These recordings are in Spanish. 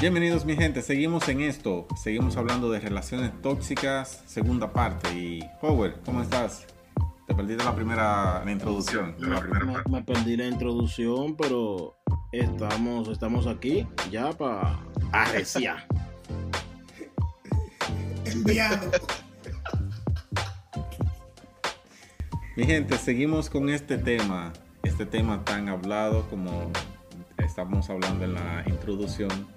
Bienvenidos mi gente, seguimos en esto, seguimos hablando de relaciones tóxicas, segunda parte. Y Howard, ¿cómo estás? Te perdiste la primera la introducción. la primera Me, me perdí la introducción, pero estamos, estamos aquí ya para arreciar. Enviado. Mi gente, seguimos con este tema, este tema tan hablado como estamos hablando en la introducción.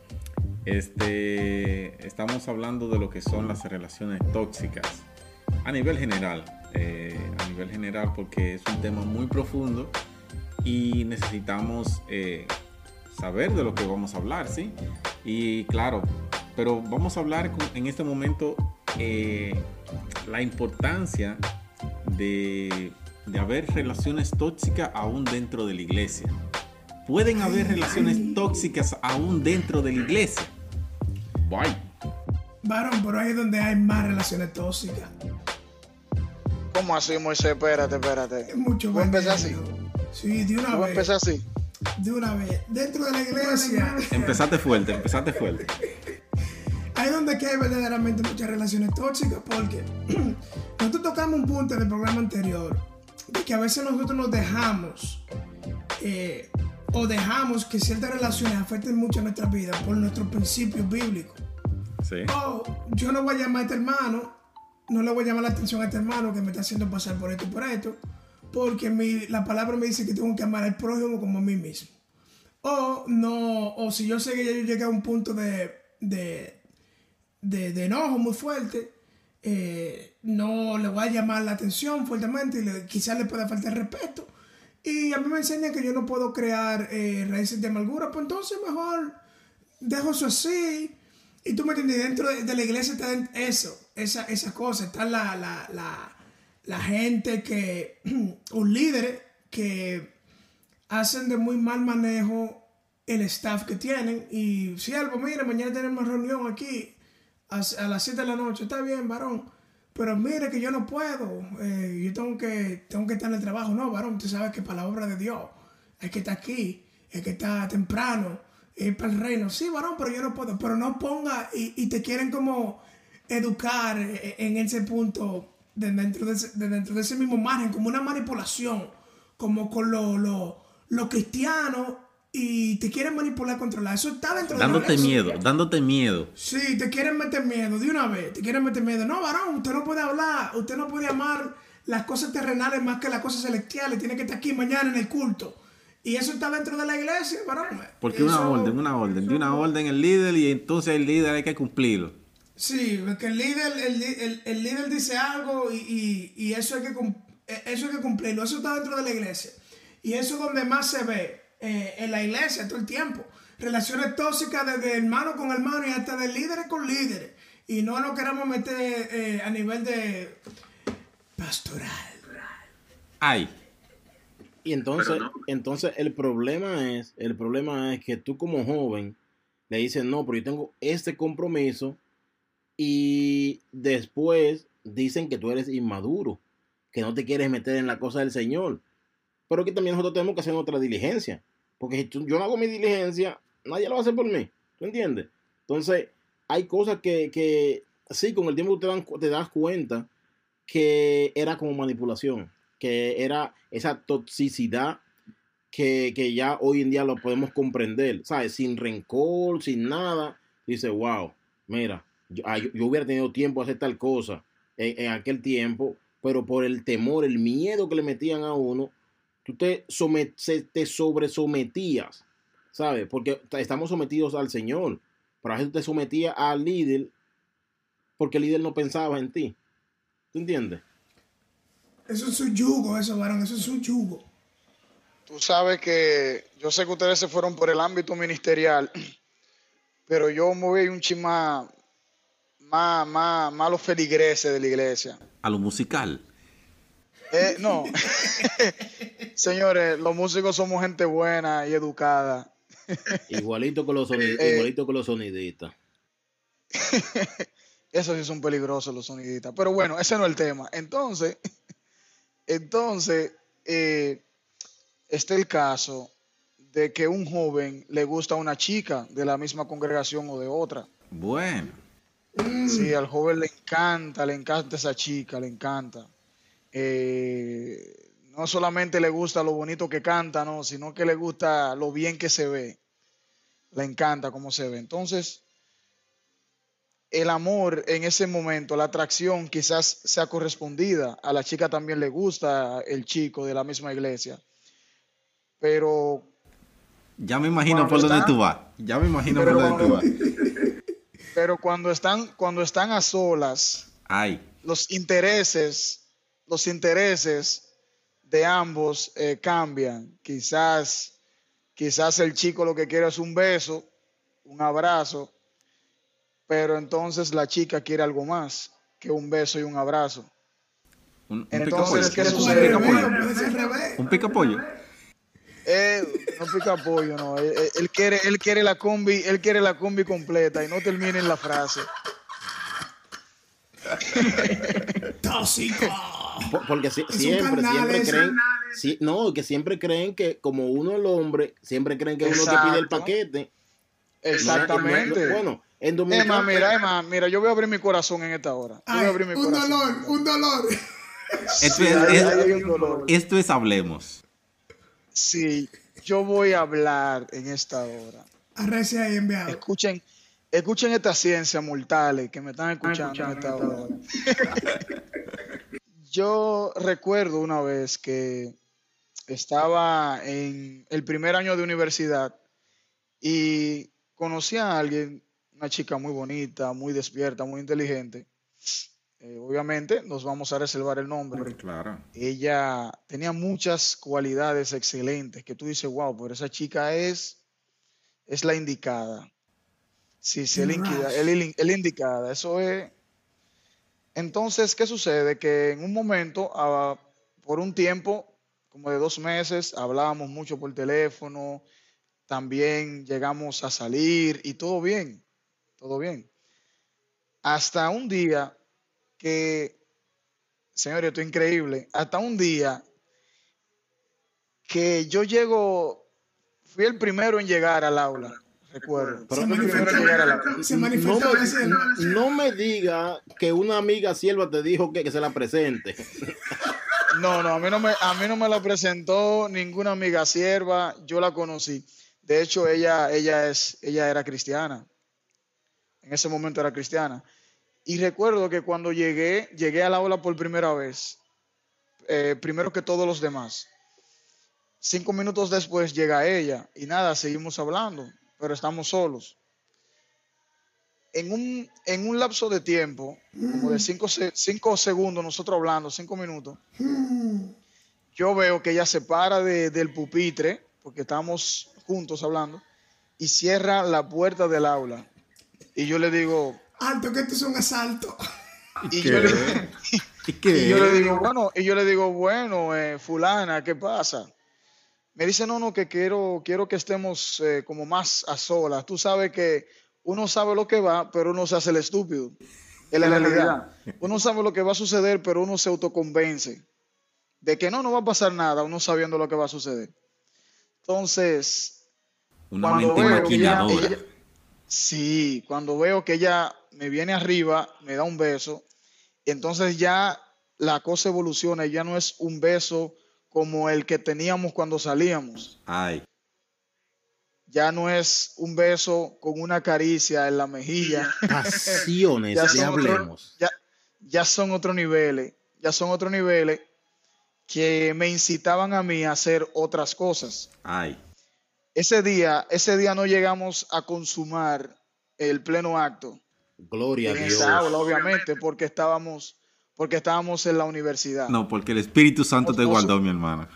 Este, estamos hablando de lo que son las relaciones tóxicas a nivel general, eh, a nivel general porque es un tema muy profundo y necesitamos eh, saber de lo que vamos a hablar, ¿sí? Y claro, pero vamos a hablar en este momento eh, la importancia de haber relaciones tóxicas aún dentro de la iglesia. Pueden haber relaciones tóxicas aún dentro de la iglesia. Guay. Varón, pero ahí es donde hay más relaciones tóxicas. ¿Cómo así, Moisés? Espérate, espérate. Es mucho ¿Tú empezar así? Sí, de una ¿Tú vez. empezar así? De una vez. Dentro de la iglesia. Empezaste fuerte, empezaste fuerte. Ahí es donde que hay verdaderamente muchas relaciones tóxicas, porque nosotros tocamos un punto en el programa anterior de que a veces nosotros nos dejamos eh, o dejamos que ciertas relaciones afecten mucho nuestra vida por nuestros principios bíblicos. Sí. Oh, yo no voy a llamar a este hermano, no le voy a llamar la atención a este hermano que me está haciendo pasar por esto y por esto, porque mi- la palabra me dice que tengo que amar al prójimo como a mí mismo. O no, o si yo sé que ya yo llegué a un punto de, de, de, de enojo muy fuerte, eh, no le voy a llamar la atención fuertemente y le- quizás le pueda faltar respeto. Y a mí me enseñan que yo no puedo crear eh, raíces de amargura, pues entonces mejor dejo eso así. Y tú me entiendes, dentro de, la iglesia está eso, esa, esa cosa, está la, la, la, la gente que, un líder que hacen de muy mal manejo el staff que tienen. Y siervo, mire, mañana tenemos reunión aquí a, a las 7 de la noche. Está bien, varón. Pero mire que yo no puedo. eh, yo tengo que, tengo que estar en el trabajo. No, varón, tú sabes que para la obra de Dios hay que estar aquí, hay que estar temprano, ir para el reino. Sí, varón, pero yo no puedo. Pero no ponga y, y te quieren como educar eh, en ese punto de dentro de ese, de dentro de ese mismo margen, como una manipulación, como con lo, lo, lo cristiano y te quieren manipular, controlar. Eso está dentro de la Dándote miedo, dándote miedo. Sí, te quieren meter miedo de una vez, te quieren meter miedo. No, varón, usted no puede hablar, usted no puede amar las cosas terrenales más que las cosas celestiales, tiene que estar aquí mañana en el culto. Y eso está dentro de la iglesia, varón. Porque una orden, una orden, de una orden el líder y entonces el líder hay que cumplirlo. Sí, porque el líder, el, el- el líder dice algo y, y- y eso, hay que, eh, eso hay que cumplirlo. Eso está dentro de la iglesia. Y eso es donde más se ve eh, en la iglesia todo el tiempo. Relaciones tóxicas desde hermano con hermano y hasta de líderes con líderes. Y no nos queremos meter eh, a nivel de pastoral. Ay, Y entonces, entonces el problema es, el problema es que tú como joven le dices, no, pero yo tengo este compromiso y después dicen que tú eres inmaduro, que no te quieres meter en la cosa del Señor. Pero que también nosotros tenemos que hacer otra diligencia. Porque si yo no hago mi diligencia, nadie lo va a hacer por mí. ¿Tú entiendes? Entonces, hay cosas que, que sí, con el tiempo te, das cuenta que era como manipulación, que era esa toxicidad que, que ya hoy en día lo podemos comprender, ¿sabes? Sin rencor, sin nada. Dice, wow, mira, yo, yo- hubiera tenido tiempo de hacer tal cosa en aquel tiempo, pero por el temor, el miedo que le metían a uno, tú te, somet- te sobresometías, ¿sabes? Porque estamos sometidos al Señor, pero a veces te sometías al líder porque el líder no pensaba en ti. ¿Tú entiendes? Eso es su yugo, eso, varón, eso es su yugo. Tú sabes que yo sé que ustedes se fueron por el ámbito ministerial, pero yo me voy un chin más, más, más, más los feligreses de la iglesia. a lo musical. Eh, no. Señores, los músicos somos gente buena y educada. Igualito con los, sonid- Eh, igualito con los sonidistas. Esos sí son peligrosos los sonidistas. Pero bueno, ese no es el tema. Entonces, entonces, eh, está el caso de que un joven le gusta a una chica de la misma congregación o de otra. Bueno. Sí, al joven le encanta, le encanta esa chica, le encanta. Eh, no solamente le gusta lo bonito que canta, no, sino que le gusta lo bien que se ve. Le encanta cómo se ve. Entonces, el amor en ese momento, la atracción quizás sea correspondida. A la chica también le gusta el chico de la misma iglesia. Pero Ya me imagino por dónde tú vas. Ya me imagino por dónde tú vas. pero cuando están, cuando están a solas, Ay. los intereses, los intereses de ambos eh, cambian. Quizás, quizás el chico lo que quiere es un beso, un abrazo, pero entonces la chica quiere algo más que un beso y un abrazo. Un, un Entonces. ¿qué sucede? ser al Un. Un picapollo. Él no pica pollo, no. Él, él- él quiere, él quiere la combi, él quiere la combi completa y no terminen la frase. Tóxico. Po- Porque si- siempre, siempre creen, no, que siempre creen que como uno el hombre, siempre creen que uno te pide el Exacto. paquete. Exactamente. No, no, bueno, en Emma, Dominicana. mira, Emma, mira, yo voy a abrir mi corazón en esta hora. Yo voy Ay, a abrir mi un corazón. dolor, un dolor. Esto Sí, es, ahí- es- ahí hay un dolor. esto es Hablemos. Sí, yo voy a hablar en esta hora. Arrecia ahí enviado. Escuchen, escuchen esta ciencia mortales que me están escuchando en esta hora. Yo recuerdo una vez que estaba en el primer año de universidad y conocí a alguien, una chica muy bonita, muy despierta, muy inteligente. Eh, obviamente nos vamos a reservar el nombre. Claro. Ella tenía muchas cualidades excelentes que tú dices, wow, pero esa chica es, es la indicada. Sí, sí, el, el, el- el indicada, eso es. Entonces, ¿qué sucede? Que en un momento, ah, por un tiempo, como de dos meses, hablábamos mucho por teléfono, también llegamos a salir y todo bien, todo bien. Hasta un día que, señores, esto es increíble, hasta un día que yo llego, fui el primero en llegar al aula, recuerdo. Se no me, así, ¿no? no me diga que una amiga sierva te dijo que, que se la presente. No, no, a mí no, me, a mí no me la presentó ninguna amiga sierva, yo la conocí. De hecho, ella, ella, es, ella era cristiana. En ese momento era cristiana. Y recuerdo que cuando llegué, llegué al aula por primera vez, eh, primero que todos los demás. Cinco minutos después llega ella y nada, seguimos hablando, pero estamos solos. En un, en un lapso de tiempo, como de cinco, cinco segundos, nosotros hablando, cinco minutos, yo veo que ella se para de- del pupitre, porque estamos juntos hablando, y cierra la puerta del aula. Y yo le digo, Alto, que esto es un asalto. y ¿Qué? yo le, ¿Y qué? y yo le digo, bueno, y yo le digo, bueno, eh, fulana, ¿qué pasa? Me dice, no, no, que quiero, quiero que estemos eh, como más a solas. Tú sabes que uno sabe lo que va, pero uno se hace el estúpido. Es la realidad. Uno sabe lo que va a suceder, pero uno se autoconvence de que no, no va a pasar nada, uno sabiendo lo que va a suceder. Entonces, Una cuando mente veo ella- ella- sí, cuando veo que ella me viene arriba, me da un beso, entonces ya la cosa evoluciona y ya no es un beso como el que teníamos cuando salíamos. Ay. Ya no es un beso con una caricia en la mejilla. Pasiones, Ya son otro- hablemos. ya, ya son otros niveles, ya son otros niveles que me incitaban a mí a hacer otras cosas. Ay. Ese día, ese día no llegamos a consumar el pleno acto Gloria a Dios. esa aula, obviamente, porque estábamos, porque estábamos en la universidad. No, porque el Espíritu Santo te guardó, mi hermana.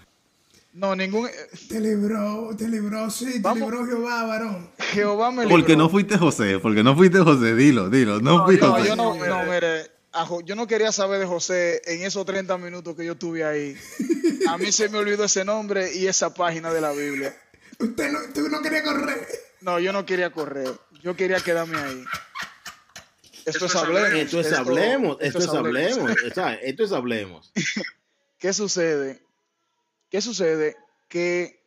No, ningún Te libró, te libró, sí, te Vamos. libró Jehová, varón. Jehová me libró. Porque no fuiste José, porque no fuiste José, dilo, dilo, no, No, fui no, José. yo no, no, mire, yo no quería saber de José en esos 30 minutos que yo estuve ahí. A mí se me olvidó ese nombre y esa página de la Biblia. ¿Usted no, ¿Tú no querías correr? No, yo no quería correr. Yo quería quedarme ahí. Esto, es hablemos. Esto es hablemos. Esto es hablemos. Esto es hablemos. ¿Qué sucede? ¿Qué sucede? Que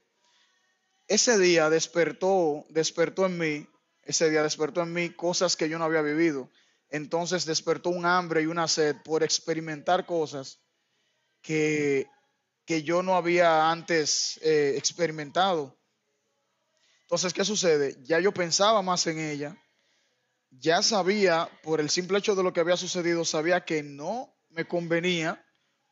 ese día despertó, despertó en mí, ese día despertó en mí cosas que yo no había vivido. Entonces despertó un hambre y una sed por experimentar cosas que, que yo no había antes eh, experimentado. Entonces, ¿qué sucede? Ya yo pensaba más en ella, ya sabía, por el simple hecho de lo que había sucedido, sabía que no me convenía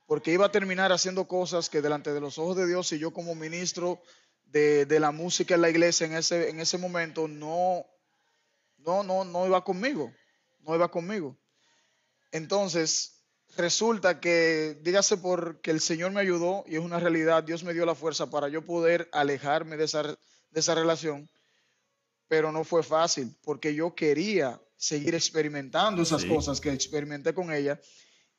porque iba a terminar haciendo cosas que delante de los ojos de Dios y yo como ministro de, de la música en la iglesia en ese, en ese momento no, no, no, no iba conmigo no iba conmigo. Entonces, resulta que, dígase porque el Señor me ayudó y es una realidad, Dios me dio la fuerza para yo poder alejarme de esa, de esa relación, pero no fue fácil porque yo quería seguir experimentando esas cosas que experimenté con ella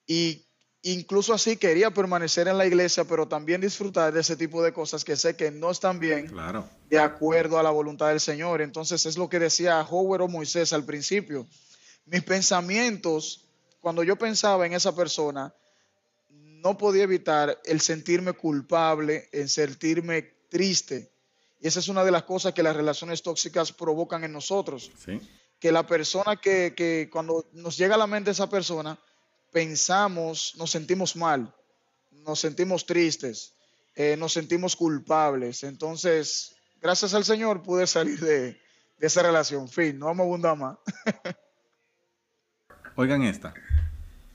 y incluso así quería permanecer en la iglesia, pero también disfrutar de ese tipo de cosas que sé que no están bien claro. de acuerdo a la voluntad del Señor. Entonces es lo que decía Howard o Moisés al principio mis pensamientos, cuando yo pensaba en esa persona, no podía evitar el sentirme culpable, el sentirme triste. Y esa es una de las cosas que las relaciones tóxicas provocan en nosotros. Que la persona que, que, cuando nos llega a la mente esa persona, pensamos, nos sentimos mal, nos sentimos tristes, eh, nos sentimos culpables. Entonces, gracias al Señor pude salir de, de esa relación. Fin, no vamos a abundar más. Oigan esta.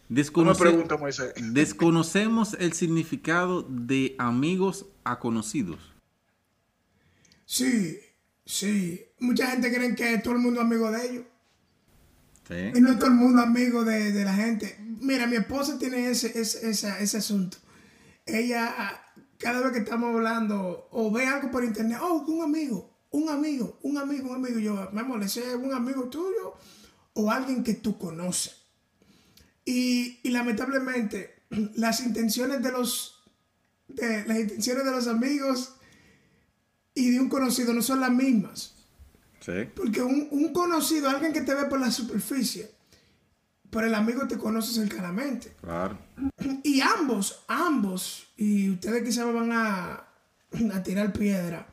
Desconocemos el significado de amigos a conocidos. Sí, sí. Mucha gente cree que todo el mundo es amigo de ellos. Sí. Y no todo el mundo amigo de, la gente. Mira, mi esposa tiene ese, ese, ese, asunto. Ella, cada vez que estamos hablando, o ve algo por internet, oh, un amigo, un amigo, un amigo, un amigo. Yo, me molesté, un amigo tuyo o alguien que tú conoces. Y, lamentablemente, las intenciones de los, de, las intenciones de los amigos y de un conocido no son las mismas. Porque un, conocido, alguien que te ve por la superficie, pero el amigo te conoce cercanamente. Claro. Y ambos, ambos, y ustedes quizás van a, a tirar piedra,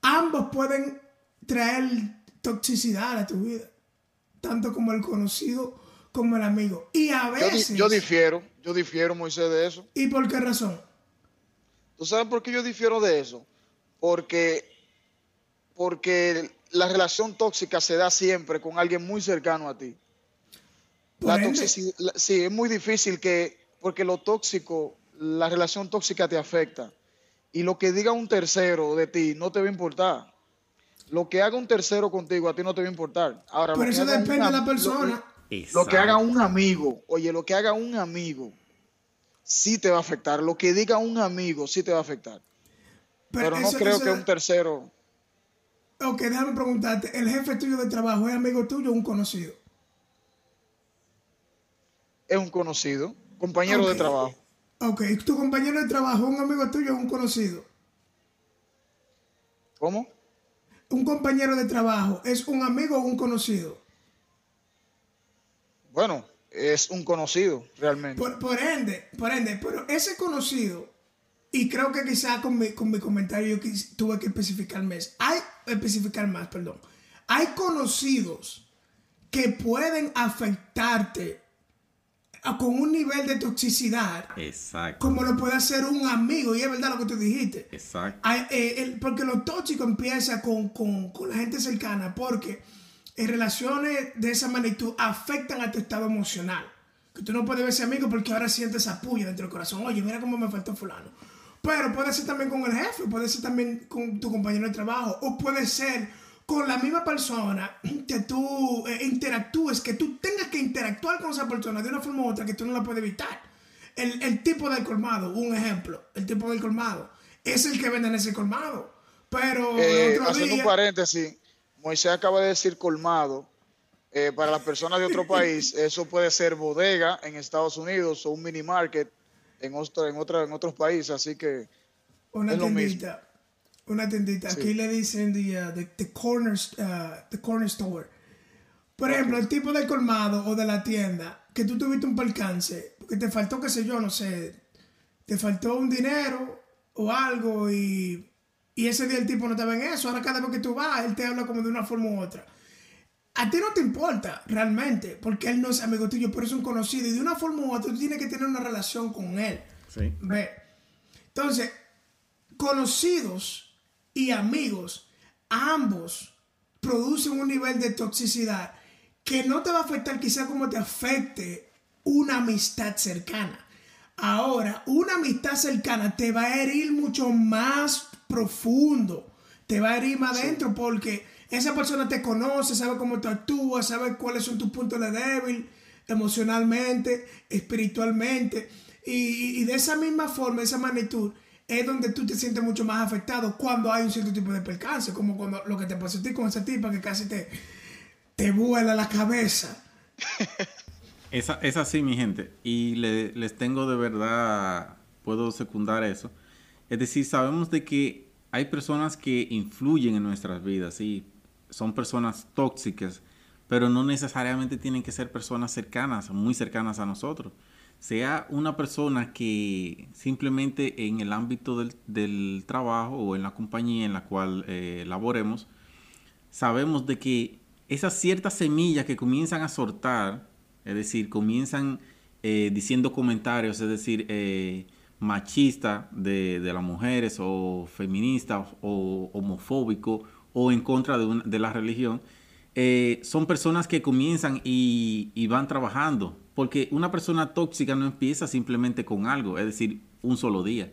ambos pueden traer toxicidad a tu vida tanto como el conocido como el amigo. Y a veces... Yo, difiero, yo difiero, Moisés, de eso. ¿Y por qué razón? ¿Tú sabes por qué yo difiero de eso? Porque, porque la relación tóxica se da siempre con alguien muy cercano a ti. La toxicidad, sí, es muy difícil que, porque lo tóxico, la relación tóxica te afecta. Y lo que diga un tercero de ti no te va a importar. Lo que haga un tercero contigo a ti no te va a importar. Ahora, Pero eso depende de la persona. Lo, que haga un amigo, oye, lo que haga un amigo sí te va a afectar. Lo que diga un amigo sí te va a afectar. Pero, no creo que un tercero. Ok, déjame preguntarte, ¿el jefe tuyo de trabajo es amigo tuyo o un conocido? Es un conocido, compañero de trabajo. Ok, ¿tu compañero de trabajo es un amigo tuyo o un conocido? ¿Cómo? un compañero de trabajo es un amigo o un conocido? Bueno, es un conocido realmente. Por, ende, por ende, pero ese conocido, y creo que quizá con mi, con mi comentario yo tuve que especificar más, hay, especificar más, perdón, hay conocidos que pueden afectarte con un nivel de toxicidad. Exacto. Como lo puede hacer un amigo, y es verdad lo que tú dijiste. Exacto. Eh, porque lo tóxico empieza con, con, con la gente cercana, porque en relaciones de esa magnitud afectan a tu estado emocional. Que tú no puedes ver ese amigo porque ahora sientes esa puya dentro del corazón. Oye, mira cómo me faltó fulano. Pero puede ser también con el jefe, puede ser también con tu compañero de trabajo, o puede ser con la misma persona que tú eh, interactúes, que tú tengas que interactuar con esa persona de una forma u otra que tú no la puedes evitar. El, tipo del colmado, un ejemplo, el tipo del colmado, es el que vende en ese colmado. Pero eh, haciendo un paréntesis, Moisés acaba de decir colmado Eh, para las personas de otro país, eso puede ser bodega en Estados Unidos o un mini market en, otro, en, en otros países, así que una tiendita, una tiendita. Aquí le dicen uh, the, corner, uh, the corner store. Por ejemplo, el tipo de colmado o de la tienda que tú tuviste un percance, porque te faltó, qué sé yo, no sé, te faltó un dinero o algo y, y ese día el tipo no te ve en eso. Ahora cada vez que tú vas, él te habla como de una forma u otra. A ti no te importa realmente, porque él no es amigo tuyo, pero es un conocido y de una forma u otra tú tienes que tener una relación con él. Sí. Ve. Entonces, conocidos y amigos, ambos producen un nivel de toxicidad que no te va a afectar quizá como te afecte una amistad cercana. Ahora, una amistad cercana te va a herir mucho más profundo, te va a herir más adentro porque esa persona te conoce, sabe cómo tú actúas, sabe cuáles son tus puntos de débil emocionalmente, espiritualmente. Y, y, de esa misma forma, esa magnitud, es donde tú te sientes mucho más afectado cuando hay un cierto tipo de percance, como cuando lo que te pasó a ti con esa tipa que casi te, te vuela la cabeza. Es, es así, mi gente. Y les tengo de verdad, puedo secundar eso. Es decir, sabemos de que hay personas que influyen en nuestras vidas, y son personas tóxicas, pero no necesariamente tienen que ser personas cercanas, muy cercanas a nosotros. Sea una persona que simplemente en el ámbito del, trabajo o en la compañía en la cual eh, laboremos, sabemos de que esas ciertas semillas que comienzan a sortar, es decir, comienzan eh, diciendo comentarios, es decir, eh, machista de, las mujeres o feminista o homofóbico o en contra de, la religión, eh, son personas que comienzan y, y, van trabajando. Porque una persona tóxica no empieza simplemente con algo, es decir, un solo día.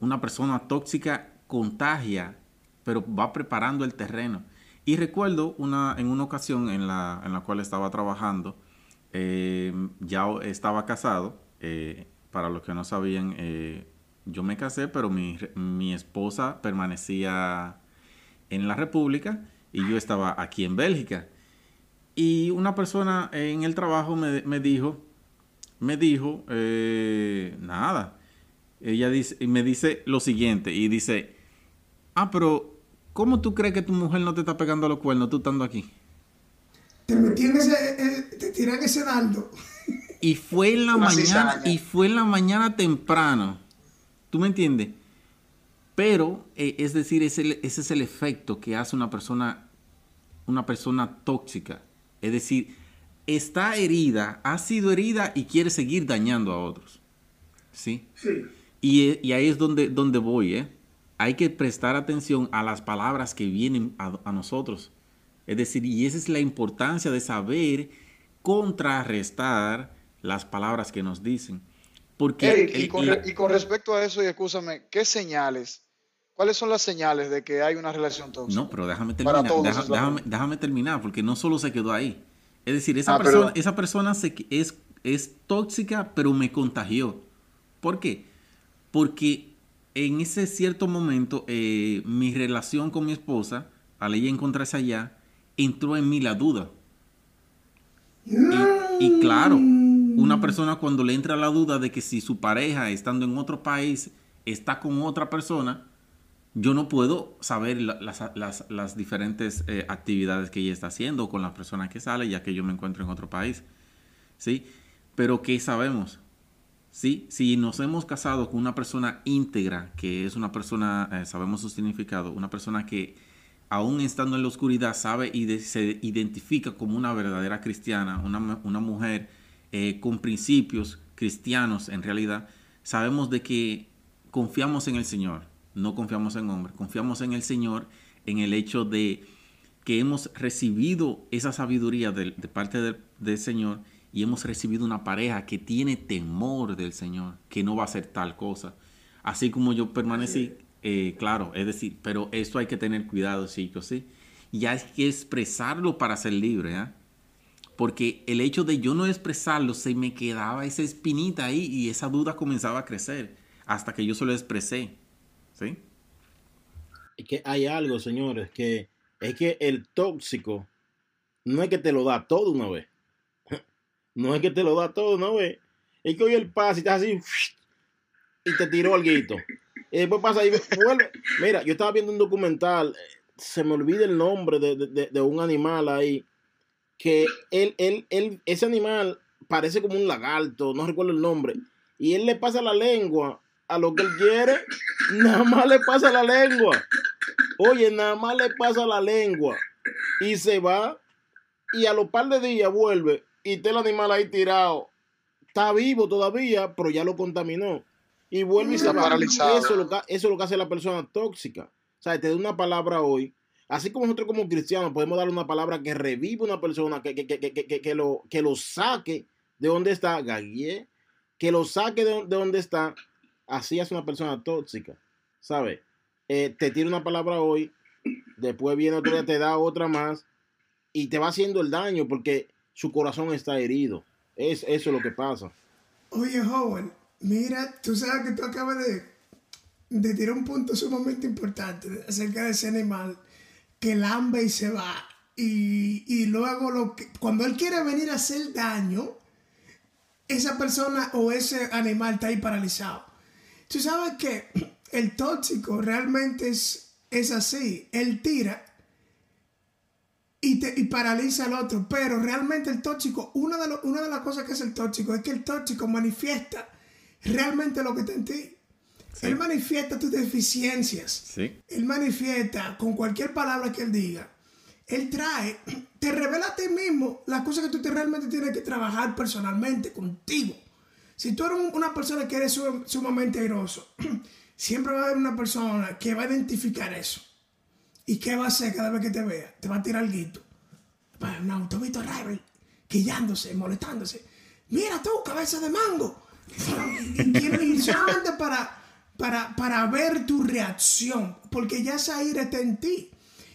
Una persona tóxica contagia, pero va preparando el terreno. Y recuerdo una, en una ocasión en la, en la cual estaba trabajando, eh, ya estaba casado. Eh, para los que no sabían, eh, yo me casé, pero mi, mi, esposa permanecía en la República y yo estaba aquí en Bélgica. Y una persona en el trabajo me, me dijo, me dijo, nada. Ella dice, me dice lo siguiente, y dice, ah, pero ¿Cómo tú crees que tu mujer no te está pegando los cuernos tú estando aquí? Te metí en ese, eh, te tiran ese dardo. Y fue en la mañana, y fue en la mañana temprano. ¿Tú me entiendes? Pero, eh, es decir, ese, ese es el efecto que hace una persona, una persona tóxica. Es decir, está herida, ha sido herida y quiere seguir dañando a otros. ¿Sí? Sí. Y, y ahí es donde, donde voy, ¿eh? hay que prestar atención a las palabras que vienen a, nosotros. Es decir, y esa es la importancia de saber contrarrestar las palabras que nos dicen. Porque y, con, respecto a eso, y escúchame, ¿qué señales? ¿Cuáles son las señales de que hay una relación tóxica? No, pero déjame terminar, déjame, terminar, porque no solo se quedó ahí. Es decir, esa ah, persona, esa persona se, es, es tóxica, pero me contagió. ¿Por qué? Porque en ese cierto momento, eh, mi relación con mi esposa, al ella encontrarse allá, entró en mí la duda. Y, claro, una persona cuando le entra la duda de que si su pareja, estando en otro país, está con otra persona, yo no puedo saber las, diferentes eh, actividades que ella está haciendo con la persona que sale, ya que yo me encuentro en otro país. ¿Sí? Pero ¿qué sabemos? ¿sí? Si nos hemos casado con una persona íntegra, que es una persona, eh, sabemos su significado, una persona que aún estando en la oscuridad sabe y se identifica como una verdadera cristiana, una, mujer eh, con principios cristianos en realidad, sabemos de que confiamos en el Señor, no confiamos en hombres, confiamos en el Señor en el hecho de que hemos recibido esa sabiduría de, parte del Señor y hemos recibido una pareja que tiene temor del Señor, que no va a hacer tal cosa. Así como yo permanecí, eh, claro, es decir, pero esto hay que tener cuidado, chicos, ¿sí? Y hay que expresarlo para ser libre, ¿eh? Porque el hecho de yo no expresarlo, se me quedaba esa espinita ahí y esa duda comenzaba a crecer hasta que yo se lo expresé, ¿sí? Es que hay algo, señores, que es que el tóxico no es que te lo da todo una vez. No es que te lo da todo una vez. Es que hoy el pase y estás así y te tiró algo. Y después pasa y vuelve. Mira, yo estaba viendo un documental, se me olvida el nombre de, un animal ahí, que él, él, él, ese animal parece como un lagarto, no recuerdo el nombre, y él le pasa la lengua a lo que él quiere, nada más le pasa la lengua. Oye, nada más le pasa la lengua y se va y a los par de días vuelve y está el animal ahí tirado. Está vivo todavía, pero ya lo contaminó. Y vuelve y se va. Eso, es lo que, eso es lo que hace la persona tóxica. O sea, te da una palabra hoy. Así como nosotros como cristianos podemos darle una palabra que revive una persona, que, que, que, que lo, que lo saque de donde está, Gaguier, que lo saque de, de donde está Así es una persona tóxica, ¿sabes? Eh, te tira una palabra hoy, después viene otro día, te da otra más y te va haciendo el daño porque su corazón está herido. Es, eso es lo que pasa. Oye, joven, mira, tú sabes que tú acabas de, de tirar un punto sumamente importante acerca de ese animal que lambe y se va. Y, y luego lo que, cuando él quiere venir a hacer daño, esa persona o ese animal está ahí paralizado. Tú sabes que el tóxico realmente es, es así. Él tira y, te, y paraliza al otro. Pero realmente el tóxico, una de, una de las cosas que es el tóxico es que el tóxico manifiesta realmente lo que está en ti. Él manifiesta tus deficiencias. Sí. Él manifiesta con cualquier palabra que él diga. Él trae, te revela a ti mismo las cosas que tú te realmente tienes que trabajar personalmente contigo. Si tú eres una persona que eres sumamente airoso, siempre va a haber una persona que va a identificar eso. ¿Y qué va a hacer cada vez que te vea? Te va a tirar el guito. Un autovito rival, quillándose, molestándose. Mira tú, cabeza de mango. Y, solamente para, para, para ver tu reacción, porque ya esa ira está en ti.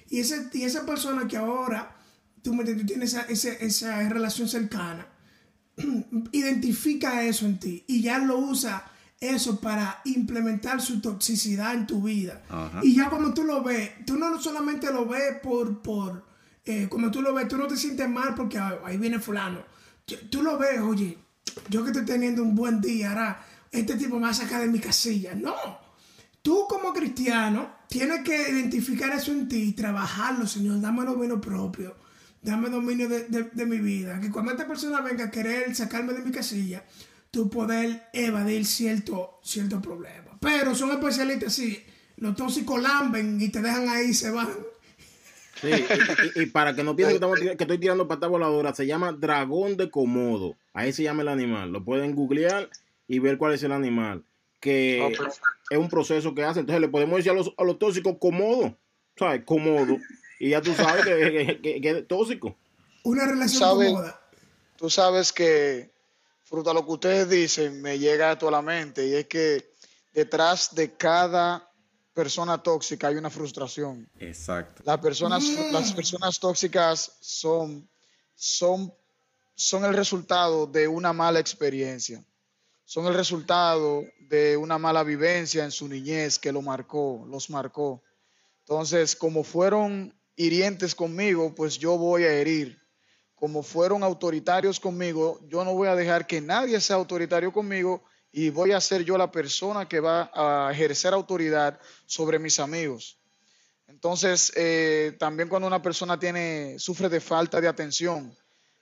Y, ese, y esa persona que ahora tú, tienes esa, esa relación cercana, identifica eso en ti y ya lo usa eso para implementar su toxicidad en tu vida. Y ya como tú lo ves, tú no solamente lo ves por, por eh, como tú lo ves, tú no te sientes mal porque ahí viene fulano. Tú lo ves, oye, yo que estoy teniendo un buen día, ahora este tipo me va a sacar de mi casilla. No, tú como cristiano tienes que identificar eso en ti y trabajarlo, Señor, dame lo bueno propio dame dominio de, mi vida. Que cuando esta persona venga a querer sacarme de mi casilla, tú poder evadir cierto, cierto problema. Pero son especialistas, sí. Los tóxicos lamben y te dejan ahí y se van. Sí, y, para que no piensen que, estoy tirando pata voladora, se llama dragón de Komodo. Ahí se llama el animal. Lo pueden googlear y ver cuál es el animal. Que oh, es un proceso que hace. Entonces le podemos decir a los, a los tóxicos Komodo. ¿Sabes? Komodo. Y ya tú sabes que, es tóxico. Una relación cómoda. Tú sabes que, fruto a lo que ustedes dicen, me llega a toda la mente. Y es que detrás de cada persona tóxica hay una frustración. Exacto. Las personas, las personas tóxicas son, son, son el resultado de una mala experiencia. Son el resultado de una mala vivencia en su niñez que lo marcó, los marcó. Entonces, como fueron hirientes conmigo, pues yo voy a herir. Como fueron autoritarios conmigo, yo no voy a dejar que nadie sea autoritario conmigo y voy a ser yo la persona que va a ejercer autoridad sobre mis amigos. Entonces, eh, también cuando una persona tiene, sufre de falta de atención,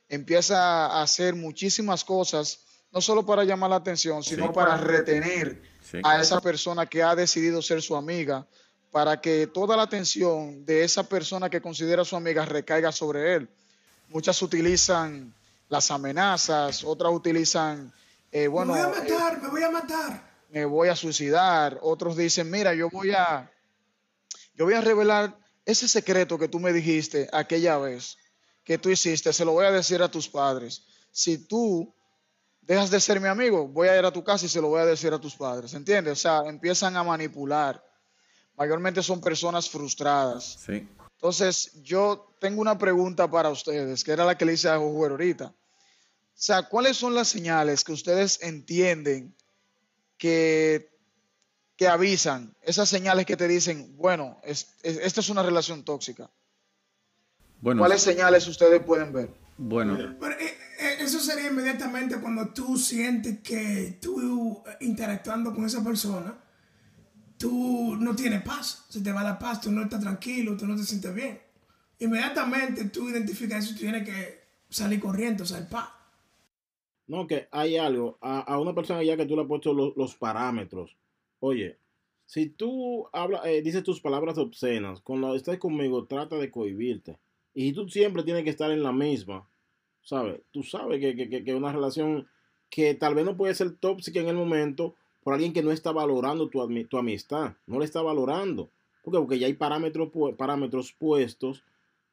empieza a hacer muchísimas cosas, no solo para llamar la atención, sino para retener a esa persona que ha decidido ser su amiga, para que toda la atención de esa persona que considera su amiga recaiga sobre él. Muchas utilizan las amenazas, otras utilizan, eh, bueno... Me voy a matar, me voy a matar. Me voy a suicidar. Otros dicen, mira, yo voy a, yo voy a revelar ese secreto que tú me dijiste aquella vez que tú hiciste, se lo voy a decir a tus padres. Si tú dejas de ser mi amigo, voy a ir a tu casa y se lo voy a decir a tus padres. ¿Entiendes? O sea, empiezan a manipular mayormente son personas frustradas. Sí. Entonces, yo tengo una pregunta para ustedes, que era la que le hice a Josué ahorita. O sea, ¿cuáles son las señales que ustedes entienden que, que avisan? Esas señales que te dicen, bueno, esta es una relación tóxica. ¿Cuáles señales ustedes pueden ver? Bueno. Eh, eh, eso sería inmediatamente cuando tú sientes que tú interactuando con esa persona, tú no tienes paz, se te va la paz, tú no estás tranquilo, tú no te sientes bien. Inmediatamente tú identificas eso y tienes que salir corriendo, o sea, paz. No, que hay algo, a, una persona ya que tú le has puesto los, parámetros, oye, si tú hablas, eh, dices tus palabras obscenas, cuando estás conmigo trata de cohibirte. Y tú siempre tienes que estar en la misma, ¿sabes? Tú sabes que, que, que, una relación que tal vez no puede ser tóxica en el momento por alguien que no está valorando tu, tu amistad, no le está valorando. Porque, porque ya hay parámetros, parámetros puestos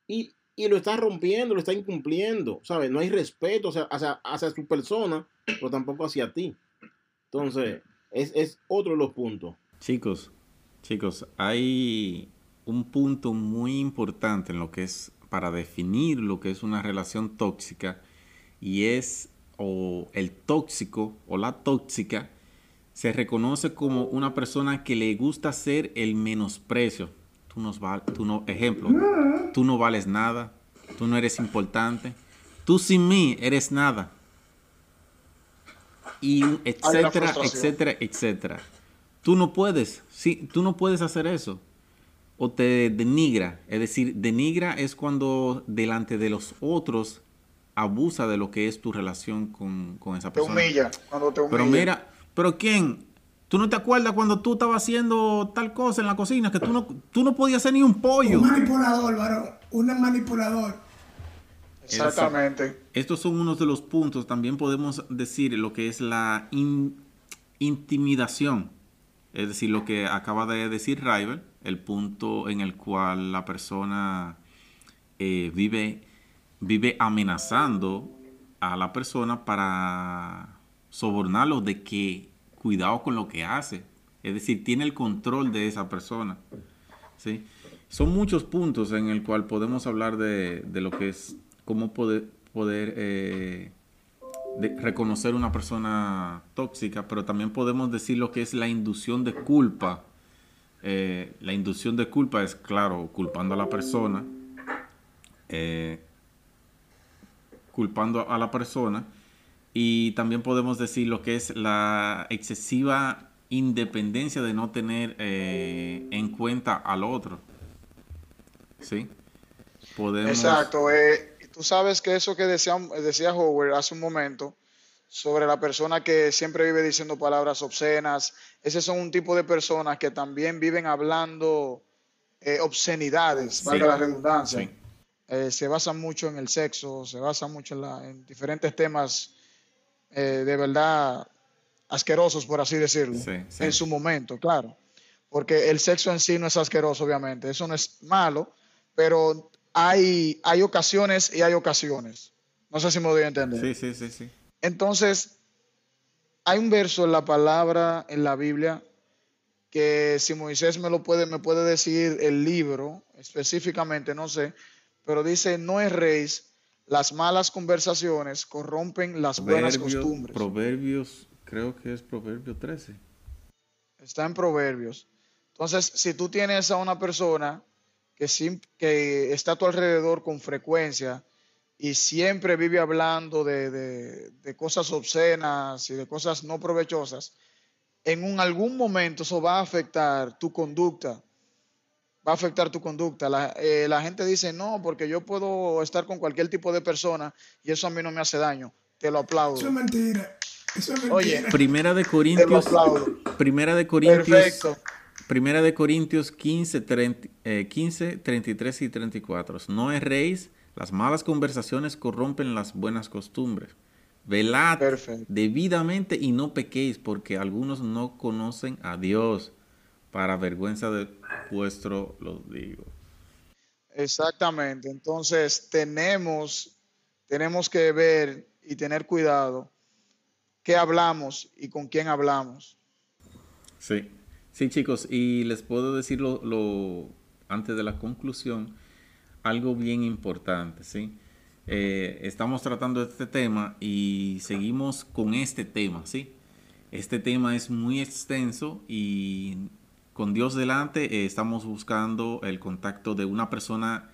y, y lo está rompiendo, lo está incumpliendo, ¿sabes? No hay respeto hacia, hacia, hacia su persona, pero tampoco hacia ti. Entonces, es, es otro de los puntos. Chicos, chicos, hay un punto muy importante en lo que es para definir lo que es una relación tóxica y es o el tóxico o la tóxica se reconoce como una persona que le gusta hacer el menosprecio. Tú no, tú no, ejemplo, tú no vales nada, tú no eres importante, tú sin mí eres nada. Y etcétera, etcétera, etcétera. Tú no puedes, sí, tú no puedes hacer eso o te denigra. Es decir, denigra es cuando delante de los otros abusa de lo que es tu relación con, esa persona. Te humilla, cuando te humilla. Pero mira, pero ¿quién? ¿Tú no te acuerdas cuando tú estabas haciendo tal cosa en la cocina que tú no, tú no podías hacer ni un pollo? Un manipulador, varón. Un manipulador. Exactamente. Estos son unos de los puntos. También podemos decir lo que es la intimidación. Es decir, lo que acaba de decir Rival el punto en el cual la persona eh, vive, vive amenazando a la persona para sobornarlo de que cuidado con lo que hace. Es decir, tiene el control de esa persona. ¿sí? Son muchos puntos en el cual podemos hablar de, lo que es cómo poder, poder eh, reconocer una persona tóxica, pero también podemos decir lo que es la inducción de culpa eh, la inducción de culpa es, claro, culpando a la persona, eh, culpando a la persona, y también podemos decir lo que es la excesiva independencia de no tener eh, en cuenta al otro. ¿Sí? Podemos... Exacto. tú sabes que eso que decía, decía Howard hace un momento, sobre la persona que siempre vive diciendo palabras obscenas. Ese son un tipo de personas que también viven hablando eh, obscenidades, valga la redundancia. Eh, se basan mucho en el sexo, se basan mucho en, diferentes temas eh, de verdad asquerosos, por así decirlo, en su momento, claro. Porque el sexo en sí no es asqueroso, obviamente, eso no es malo, pero hay, hay ocasiones y hay ocasiones. No sé si me doy a entender. Sí, sí, sí, sí. Entonces, hay un verso en la palabra, en la Biblia, que si Moisés me lo puede, me puede decir el libro específicamente, no sé, pero dice, no es rey, las malas conversaciones corrompen las buenas costumbres. Proverbios, creo que es Proverbio 13. Está en Proverbios. Entonces, si tú tienes a una persona que, que está a tu alrededor con frecuencia, y siempre vive hablando de, cosas obscenas y de cosas no provechosas, en un, algún momento eso va a afectar tu conducta. Va a afectar tu conducta. La, eh, la, gente dice, no, porque yo puedo estar con cualquier tipo de persona y eso a mí no me hace daño. Te lo aplaudo. Eso es mentira. Eso es mentira. Oye, Primera de Corintios. Primera de Corintios. Perfecto. Primera de Corintios 15, 15, 33 y 34. No rey las malas conversaciones corrompen las buenas costumbres. Velad debidamente y no pequéis, porque algunos no conocen a Dios. Para vergüenza de vuestro lo digo. Exactamente. Entonces tenemos, tenemos que ver y tener cuidado qué hablamos y con quién hablamos. Sí, sí chicos, y les puedo decir lo antes de la conclusión algo bien importante, ¿sí? Eh, estamos tratando este tema y seguimos con este tema, ¿sí? Este tema es muy extenso y con Dios delante eh, estamos buscando el contacto de una persona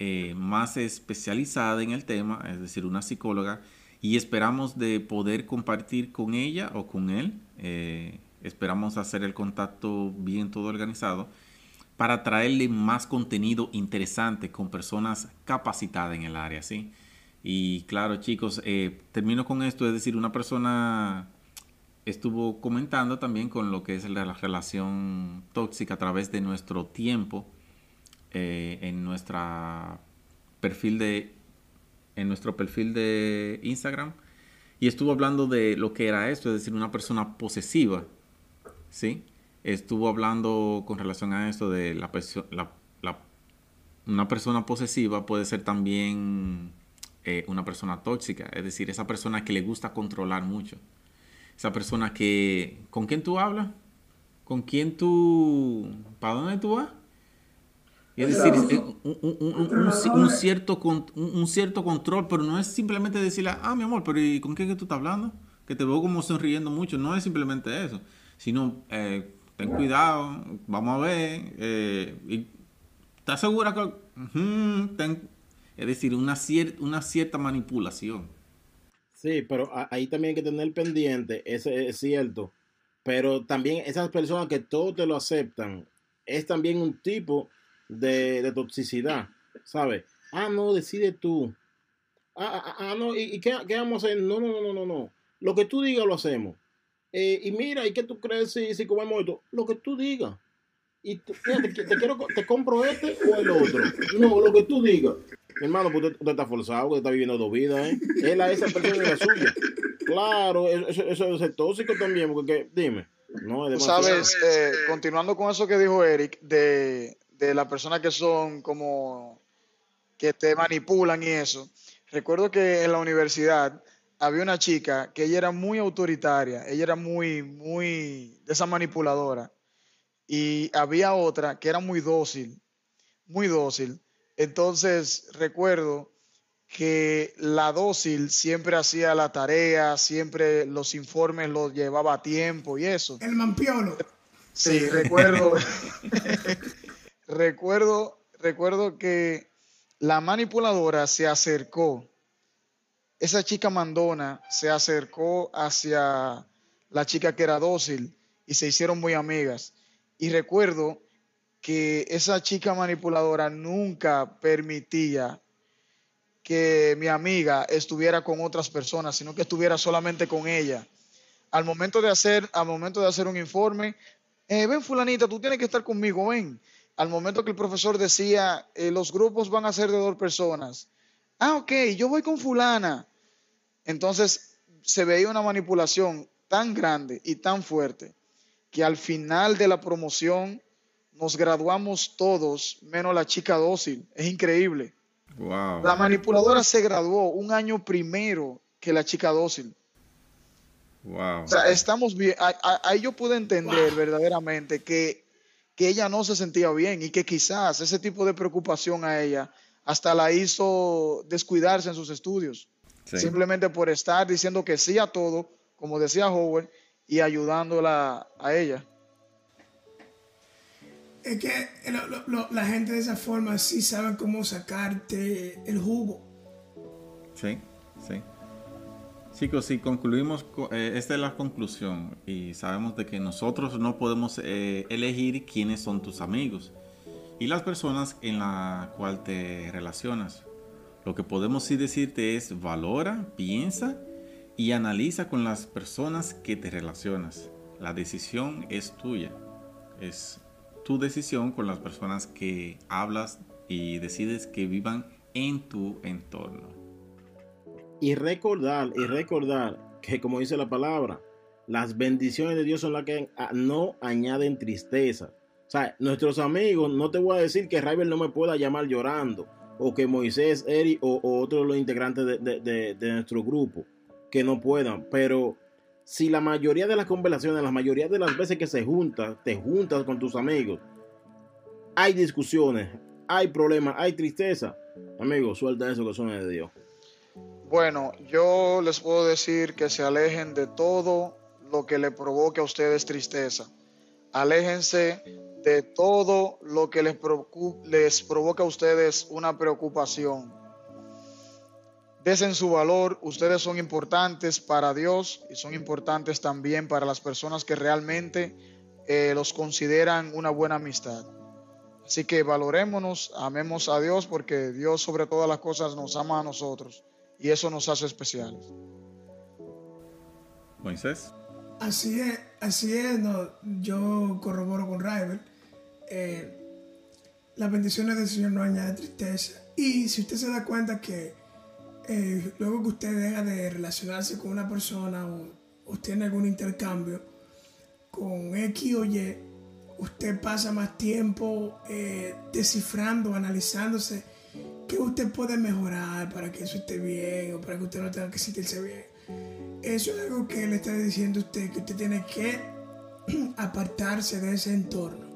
eh, más especializada en el tema, es decir, una psicóloga, y esperamos de poder compartir con ella o con él. Eh, esperamos hacer el contacto bien todo organizado para traerle más contenido interesante con personas capacitadas en el área, ¿sí? Y claro, chicos, termino con esto, es decir, una persona estuvo comentando también con lo que es la relación tóxica a través de nuestro tiempo eh, en nuestra perfil de en nuestro perfil de Instagram y estuvo hablando de lo que era esto, es decir, una persona posesiva, ¿sí? Estuvo hablando con relación a esto de la, la una persona posesiva puede ser también eh, una persona tóxica, es decir, esa persona que le gusta controlar mucho, esa persona que, ¿con quién tú hablas? ¿Con quién tú, para dónde tú vas? Es decir, un, cierto, un, cierto control, pero no es simplemente decirle, ah, mi amor, pero ¿y con quién que tú estás hablando? Que te veo como sonriendo mucho. No es simplemente eso, sino, eh, ten cuidado, vamos a ver, eh, ¿estás segura que... es decir, una, una cierta manipulación. Sí, pero ahí también hay que tener pendiente, ese es cierto. Pero también esas personas que todos te lo aceptan, es también un tipo de, toxicidad, ¿sabes? Ah, no, decide tú. Ah, ah, ah no, ¿y, qué, vamos a hacer? No, no, no, no, no. Lo que tú digas lo hacemos. Eh, y mira, ¿y qué tú crees si, si comemos esto? Lo que tú digas. Y te, te, quiero, te compro este o el otro. No, lo que tú digas. Hermano, pues usted, está forzado, usted está viviendo dos vidas, ¿eh? Él a esa persona es la suya. Claro, eso, eso es tóxico también, porque, dime. No, Sabes, eh, continuando con eso que dijo Eric, de, de las personas que son como que te manipulan y eso. Recuerdo que en la universidad había una chica que ella era muy autoritaria, ella era muy, muy de esa manipuladora. Y había otra que era muy dócil, muy dócil. Entonces recuerdo que la dócil siempre hacía la tarea, siempre los informes los llevaba a tiempo y eso. El mampiolo. Sí, recuerdo. recuerdo, recuerdo que la manipuladora se acercó, esa chica mandona se acercó hacia la chica que era dócil y se hicieron muy amigas. Y recuerdo que esa chica manipuladora nunca permitía que mi amiga estuviera con otras personas, sino que estuviera solamente con ella. Al momento de hacer, al momento de hacer un informe, eh, ven fulanita, tú tienes que estar conmigo, ven al momento que el profesor decía, eh, los grupos van a ser de dos personas. Ah, ok, yo voy con fulana. Entonces se veía una manipulación tan grande y tan fuerte que al final de la promoción nos graduamos todos, menos la chica dócil. Es increíble. La manipuladora se graduó un año primero que la chica dócil. Wow. O sea, estamos bien. Ahí yo pude entender verdaderamente que que ella no se sentía bien y que quizás ese tipo de preocupación a ella hasta la hizo descuidarse en sus estudios. Simplemente por estar diciendo que sí a todo, como decía Howard, y ayudándola a ella. Es que la gente de esa forma sí sabe cómo sacarte el jugo. Sí, sí. Chicos, si concluimos, eh, esta es la conclusión y sabemos de que nosotros no podemos eh, elegir quiénes son tus amigos y las personas en la cual te relacionas. Lo que podemos sí decirte es valora, piensa y analiza con las personas que te relacionas. La decisión es tuya. Es tu decisión con las personas que hablas y decides que vivan en tu entorno. Y recordar, y recordar que como dice la palabra, las bendiciones de Dios son las que no añaden tristeza. O sea, nuestros amigos, no te voy a decir que Raibel no me pueda llamar llorando, o que Moisés, Eri o, otros de los integrantes de, nuestro grupo, que no puedan, pero si la mayoría de las conversaciones, la mayoría de las veces que se juntan, te juntas con tus amigos, hay discusiones, hay problemas, hay tristeza, amigos, suelta eso que son de Dios. Bueno, yo les puedo decir que se alejen de todo lo que le provoque a ustedes tristeza. Aléjense de todo lo que les provoca a ustedes una preocupación. Desen su valor, ustedes son importantes para Dios y son importantes también para las personas que realmente eh, los consideran una buena amistad. Así que valorémonos, amemos a Dios porque Dios sobre todas las cosas nos ama a nosotros y eso nos hace especiales. Moisés. Así es, así es, no, yo corroboro con Rival. Eh, las bendiciones del Señor no añaden tristeza. Y si usted se da cuenta que eh, luego que usted deja de relacionarse con una persona o, o tiene algún intercambio con X o Y, usted pasa más tiempo eh, descifrando, analizándose qué usted puede mejorar para que eso esté bien o para que usted no tenga que sentirse bien. Eso es algo que le está diciendo usted, que usted tiene que apartarse de ese entorno.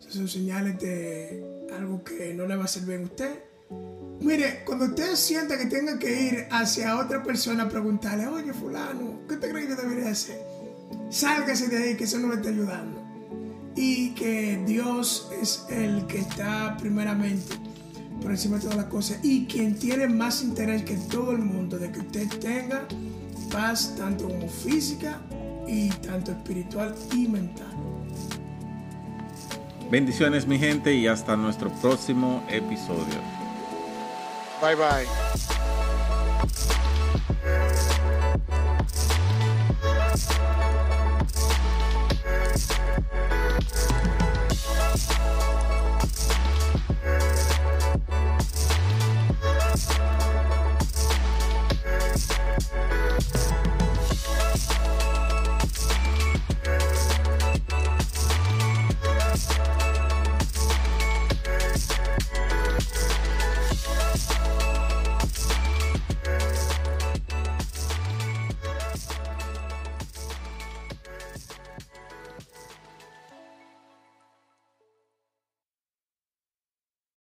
Esas son señales de algo que no le va a hacer bien a usted. Mire, cuando usted sienta que tenga que ir hacia otra persona a preguntarle, oye fulano, ¿qué te cree que debería hacer? Sálgase de ahí, que eso no le está ayudando. Y que Dios es el que está primeramente por encima de todas las cosas y quien tiene más interés que todo el mundo de que usted tenga paz tanto como física y tanto espiritual y mental. Bendiciones mi gente y hasta nuestro próximo episodio. Bye bye.